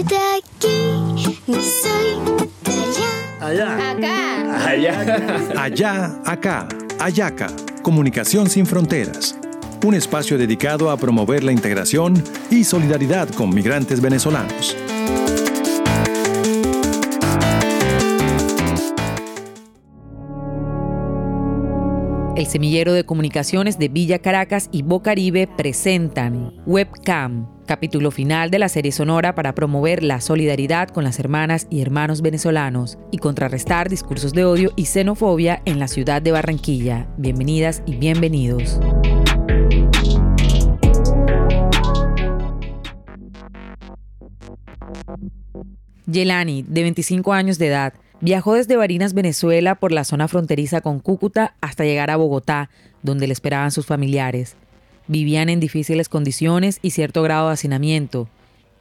soy de aquí, ni soy de allá. Allá. Acá. Allá. Allá, acá, Ayaca, Comunicación sin Fronteras. Un espacio dedicado a promover la integración y solidaridad con migrantes venezolanos. El semillero de comunicaciones de Villa Caracas y Bocaribe presentan Webcam, capítulo final de la serie sonora para promover la solidaridad con las hermanas y hermanos venezolanos y contrarrestar discursos de odio y xenofobia en la ciudad de Barranquilla. Bienvenidas y bienvenidos. Yelani, de 25 años de edad, viajó desde Barinas, Venezuela, por la zona fronteriza con Cúcuta hasta llegar a Bogotá, donde le esperaban sus familiares. Vivían en difíciles condiciones y cierto grado de hacinamiento.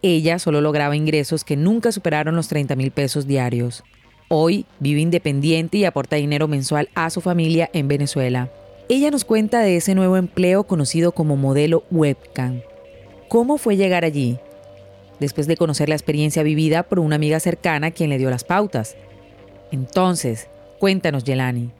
Ella solo lograba ingresos que nunca superaron los 30 mil pesos diarios. Hoy vive independiente y aporta dinero mensual a su familia en Venezuela. Ella nos cuenta de ese nuevo empleo conocido como modelo webcam. ¿Cómo fue llegar allí? Después de conocer la experiencia vivida por una amiga cercana quien le dio las pautas. Entonces, cuéntanos, Yelani.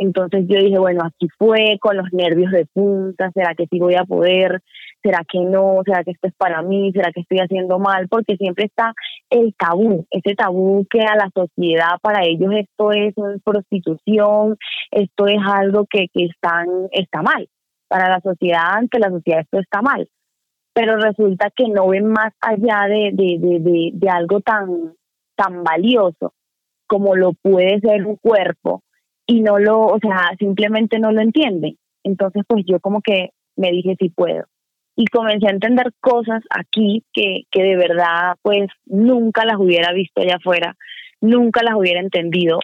Entonces yo dije, bueno, aquí fue con los nervios de punta, ¿será que sí voy a poder? ¿Será que no? ¿Será que esto es para mí? ¿Será que estoy haciendo mal? Porque siempre está el tabú, ese tabú que a la sociedad, para ellos esto es prostitución, esto es algo que, que están, está mal. Para la sociedad, ante la sociedad esto está mal. Pero resulta que no ven más allá de, de, de, de, de algo tan, tan valioso como lo puede ser un cuerpo y no lo, o sea, simplemente no lo entienden. Entonces, pues yo como que me dije si puedo. Y comencé a entender cosas aquí que, que de verdad, pues nunca las hubiera visto allá afuera, nunca las hubiera entendido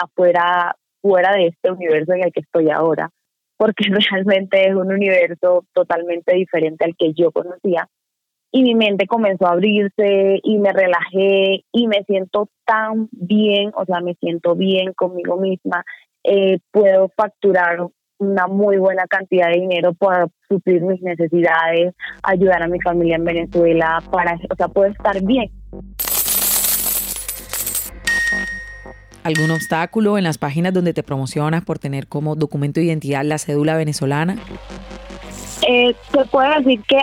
afuera, fuera de este universo en el que estoy ahora, porque realmente es un universo totalmente diferente al que yo conocía y mi mente comenzó a abrirse y me relajé y me siento tan bien, o sea, me siento bien conmigo misma, eh, puedo facturar una muy buena cantidad de dinero para suplir mis necesidades, ayudar a mi familia en Venezuela, para, o sea, puedo estar bien. ¿Algún obstáculo en las páginas donde te promocionas por tener como documento de identidad la cédula venezolana? Eh, se puede decir que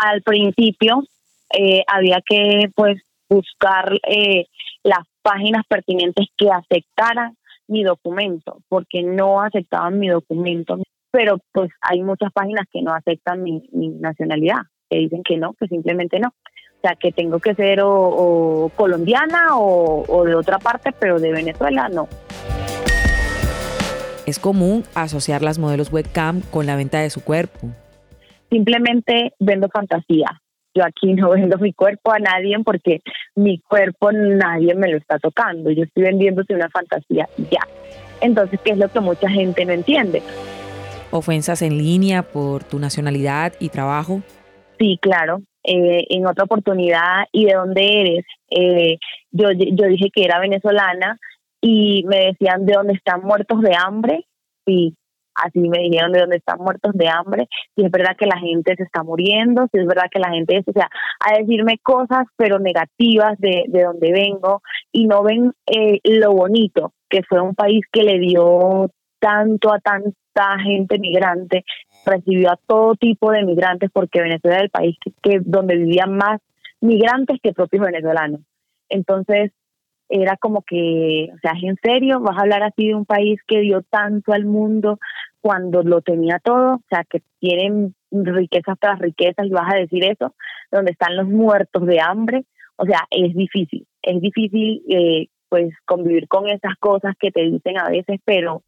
al principio eh, había que pues buscar eh, las páginas pertinentes que aceptaran mi documento, porque no aceptaban mi documento, pero pues hay muchas páginas que no aceptan mi, nacionalidad, que dicen que no, que simplemente no. O sea, que tengo que ser o, colombiana o de otra parte, pero de Venezuela no. Es común asociar las modelos webcam con la venta de su cuerpo. Simplemente vendo fantasía. Yo aquí no vendo mi cuerpo a nadie porque mi cuerpo nadie me lo está tocando. Yo estoy vendiéndose una fantasía ya. Entonces, ¿qué es lo que mucha gente no entiende? Ofensas en línea por tu nacionalidad y trabajo. Sí, claro. Eh, en otra oportunidad, ¿y de dónde eres? Eh, yo, yo dije que era venezolana y me decían de dónde están muertos de hambre. Sí, así me dijeron de dónde están muertos de hambre. Si es verdad que la gente se está muriendo, si es verdad que la gente, o sea, a decirme cosas pero negativas de, de donde vengo y no ven eh, lo bonito que fue un país que le dio tanto a tanta gente migrante, recibió a todo tipo de migrantes porque Venezuela era el país que, donde vivían más migrantes que propios venezolanos. Entonces, era como que, o sea, ¿es en serio? ¿Vas a hablar así de un país que dio tanto al mundo cuando lo tenía todo? O sea, que tienen riquezas tras riquezas y vas a decir eso, donde están los muertos de hambre. O sea, es difícil, es difícil eh, pues convivir con esas cosas que te dicen a veces, pero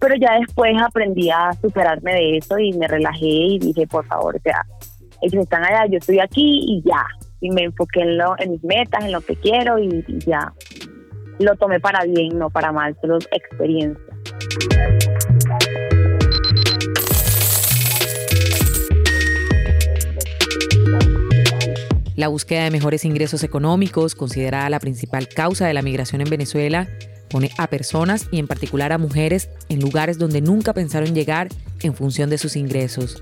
pero ya después aprendí a superarme de eso y me relajé y dije, por favor, o sea, ellos están allá, yo estoy aquí y ya. Y me enfoqué en, lo, en mis metas, en lo que quiero y, ya. Lo tomé para bien, no para mal, solo experiencia. La búsqueda de mejores ingresos económicos, considerada la principal causa de la migración en Venezuela, pone a personas y en particular a mujeres en lugares donde nunca pensaron llegar en función de sus ingresos.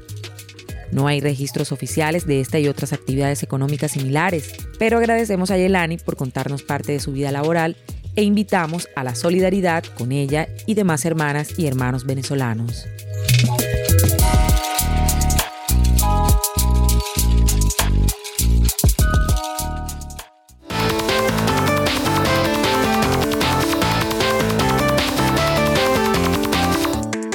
No hay registros oficiales de esta y otras actividades económicas similares, pero agradecemos a Yelani por contarnos parte de su vida laboral e invitamos a la solidaridad con ella y demás hermanas y hermanos venezolanos.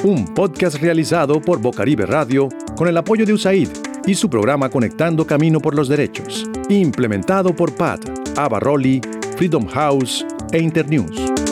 Un podcast realizado por Bocaribe Radio con el apoyo de USAID y su programa Conectando Camino por los Derechos, implementado por PAT, Abarroli, Freedom House e Internews.